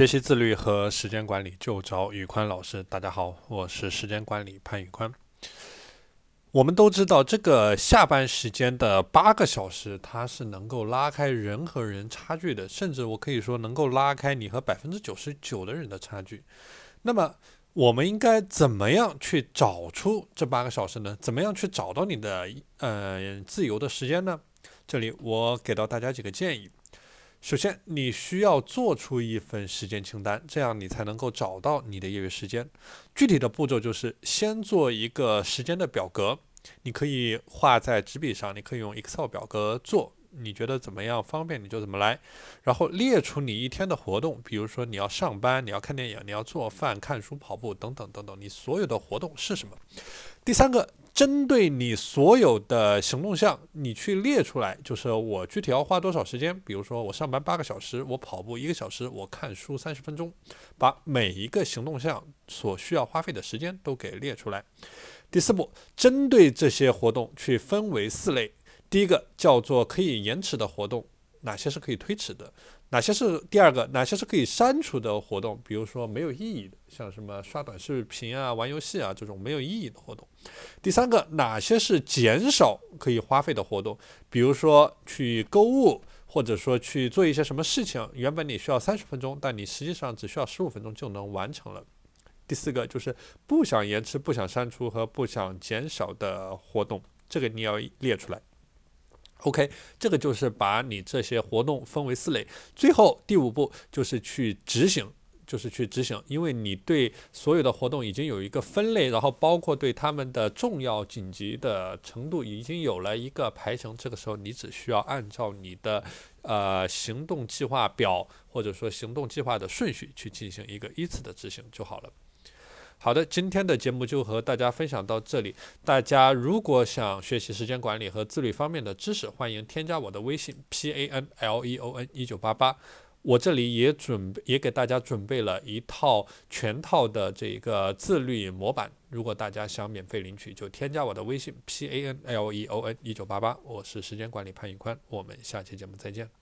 学习自律和时间管理就找宇宽老师。大家好，我是时间管理潘宇宽。我们都知道，这个下班时间的八个小时，它是能够拉开人和人差距的，甚至我可以说能够拉开你和百分之九十九的人的差距。那么，我们应该怎么样去找出这八个小时呢？怎么样去找到你的呃自由的时间呢？这里我给到大家几个建议。首先，你需要做出一份时间清单，这样你才能够找到你的业余时间。具体的步骤就是先做一个时间的表格，你可以画在纸笔上，你可以用 Excel 表格做，你觉得怎么样方便你就怎么来。然后列出你一天的活动，比如说你要上班，你要看电影，你要做饭、看书、跑步等等等等，你所有的活动是什么？第三个。针对你所有的行动项，你去列出来，就是我具体要花多少时间。比如说，我上班八个小时，我跑步一个小时，我看书三十分钟，把每一个行动项所需要花费的时间都给列出来。第四步，针对这些活动去分为四类，第一个叫做可以延迟的活动。哪些是可以推迟的？哪些是第二个？哪些是可以删除的活动？比如说没有意义的，像什么刷短视频啊、玩游戏啊这种没有意义的活动。第三个，哪些是减少可以花费的活动？比如说去购物，或者说去做一些什么事情，原本你需要三十分钟，但你实际上只需要十五分钟就能完成了。第四个就是不想延迟、不想删除和不想减少的活动，这个你要列出来。OK，这个就是把你这些活动分为四类，最后第五步就是去执行，就是去执行，因为你对所有的活动已经有一个分类，然后包括对他们的重要紧急的程度已经有了一个排程，这个时候你只需要按照你的呃行动计划表或者说行动计划的顺序去进行一个依次的执行就好了。好的，今天的节目就和大家分享到这里。大家如果想学习时间管理和自律方面的知识，欢迎添加我的微信 p a n l e o n 一九八八。我这里也准备也给大家准备了一套全套的这个自律模板。如果大家想免费领取，就添加我的微信 p a n l e o n 一九八八。我是时间管理潘宇宽，我们下期节目再见。